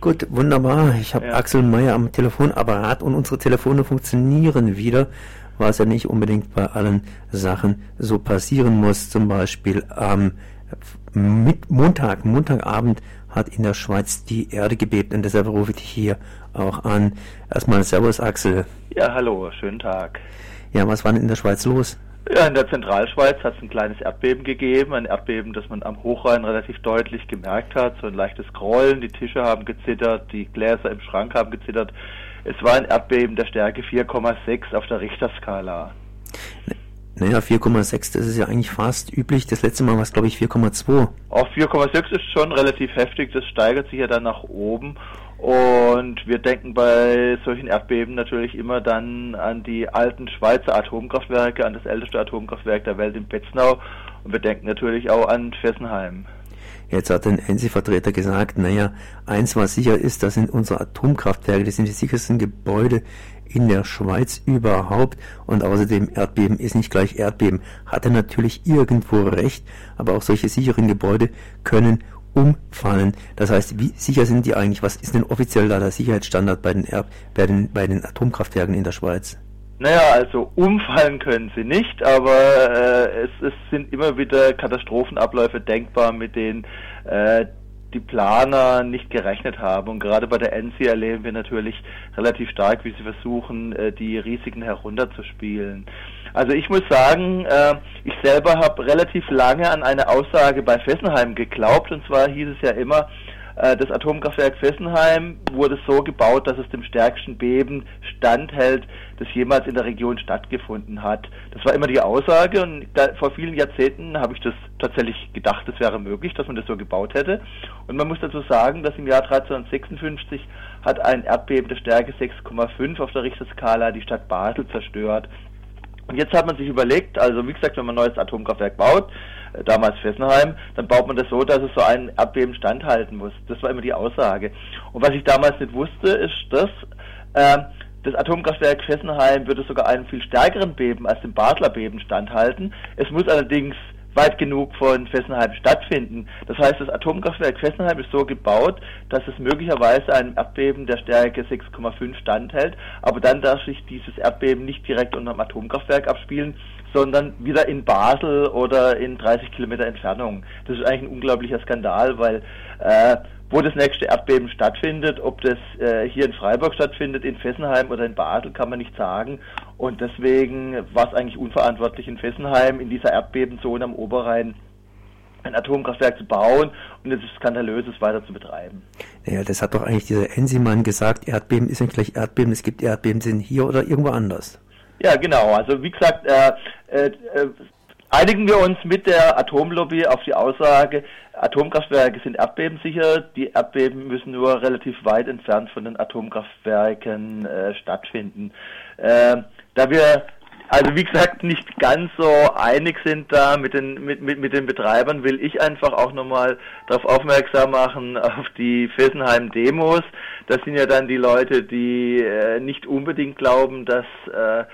Gut, wunderbar. Ich habe Ja. Axel Meyer am Telefonapparat und unsere Telefone funktionieren wieder, was ja nicht unbedingt bei allen Sachen so passieren muss. Zum Beispiel am mit Montag, Montagabend hat in der Schweiz die Erde gebebt und deshalb rufe ich dich hier auch an. Erstmal Servus Axel. Ja, hallo, schönen Tag. Ja, was war denn in der Schweiz los? Ja, in der Zentralschweiz hat es ein kleines Erdbeben gegeben, ein Erdbeben, das man am Hochrhein relativ deutlich gemerkt hat, so ein leichtes Grollen, die Tische haben gezittert, die Gläser im Schrank haben gezittert. Es war ein Erdbeben der Stärke 4,6 auf der Richterskala. Naja, 4,6, das ist ja eigentlich fast üblich. Das letzte Mal war es, glaube ich, 4,2. Auf 4,6 ist schon relativ heftig, das steigert sich ja dann nach oben. Und wir denken bei solchen Erdbeben natürlich immer dann an die alten Schweizer Atomkraftwerke, an das älteste Atomkraftwerk der Welt in Betznau. Und wir denken natürlich auch an Fessenheim. Jetzt hat ein ENSI-Vertreter gesagt, naja, eins was sicher ist, das sind unsere Atomkraftwerke, das sind die sichersten Gebäude in der Schweiz überhaupt und außerdem Erdbeben ist nicht gleich Erdbeben. Hat er natürlich irgendwo recht, aber auch solche sicheren Gebäude können umfallen. Das heißt, wie sicher sind die eigentlich? Was ist denn offiziell da der Sicherheitsstandard bei den, bei den, bei den Atomkraftwerken in der Schweiz? Naja, also umfallen können sie nicht, aber äh, es, es sind immer wieder Katastrophenabläufe denkbar, mit denen äh, die Planer nicht gerechnet haben. Und gerade bei der ENSI erleben wir natürlich relativ stark, wie sie versuchen, äh, die Risiken herunterzuspielen. Also ich muss sagen, äh, ich selber habe relativ lange an eine Aussage bei Fessenheim geglaubt. Und zwar hieß es ja immer, das Atomkraftwerk Fessenheim wurde so gebaut, dass es dem stärksten Beben standhält, das jemals in der Region stattgefunden hat. Das war immer die Aussage und da, vor vielen Jahrzehnten habe ich das tatsächlich gedacht, es wäre möglich, dass man das so gebaut hätte. Und man muss dazu sagen, dass im Jahr 1356 hat ein Erdbeben der Stärke 6,5 auf der Richterskala die Stadt Basel zerstört. Und jetzt hat man sich überlegt, also wie gesagt, wenn man ein neues Atomkraftwerk baut, äh, damals Fessenheim, dann baut man das so, dass es so ein Erdbeben standhalten muss. Das war immer die Aussage. Und was ich damals nicht wusste, ist, dass äh, das Atomkraftwerk Fessenheim würde sogar einem viel stärkeren Beben als dem Basler Beben standhalten. Es muss allerdings weit genug von Fessenheim stattfinden. Das heißt, das Atomkraftwerk Fessenheim ist so gebaut, dass es möglicherweise einem Erdbeben der Stärke 6,5 standhält, aber dann darf sich dieses Erdbeben nicht direkt unter dem Atomkraftwerk abspielen, sondern wieder in Basel oder in 30 Kilometer Entfernung. Das ist eigentlich ein unglaublicher Skandal, weil äh, wo das nächste Erdbeben stattfindet, ob das äh, hier in Freiburg stattfindet, in Fessenheim oder in Basel, kann man nicht sagen. Und deswegen war es eigentlich unverantwortlich in Fessenheim, in dieser Erdbebenzone am Oberrhein, ein Atomkraftwerk zu bauen und es ist skandalöses weiter zu betreiben. Naja, das hat doch eigentlich dieser Ensimann gesagt, Erdbeben ist nicht gleich Erdbeben, es gibt Erdbeben sind hier oder irgendwo anders. Ja, genau. Also wie gesagt, äh, äh, äh, einigen wir uns mit der Atomlobby auf die Aussage, Atomkraftwerke sind erdbebensicher, die Erdbeben müssen nur relativ weit entfernt von den Atomkraftwerken äh, stattfinden. Äh, da wir also wie gesagt nicht ganz so einig sind da mit den mit, mit, mit den Betreibern, will ich einfach auch nochmal darauf aufmerksam machen auf die Fessenheim Demos. Das sind ja dann die Leute, die äh, nicht unbedingt glauben, dass äh,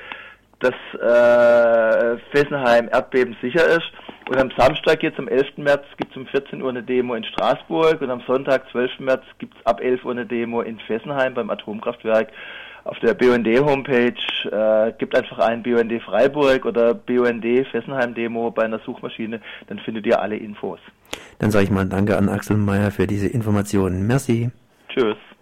dass äh, Fessenheim Erdbeben sicher ist. Und am Samstag jetzt am 11. März gibt es um 14 Uhr eine Demo in Straßburg und am Sonntag, 12. März, gibt es ab 11 Uhr eine Demo in Fessenheim beim Atomkraftwerk. Auf der BUND-Homepage äh, gibt einfach ein BUND Freiburg oder BUND Fessenheim-Demo bei einer Suchmaschine, dann findet ihr alle Infos. Dann sage ich mal Danke an Axel Meyer für diese Informationen. Merci. Tschüss.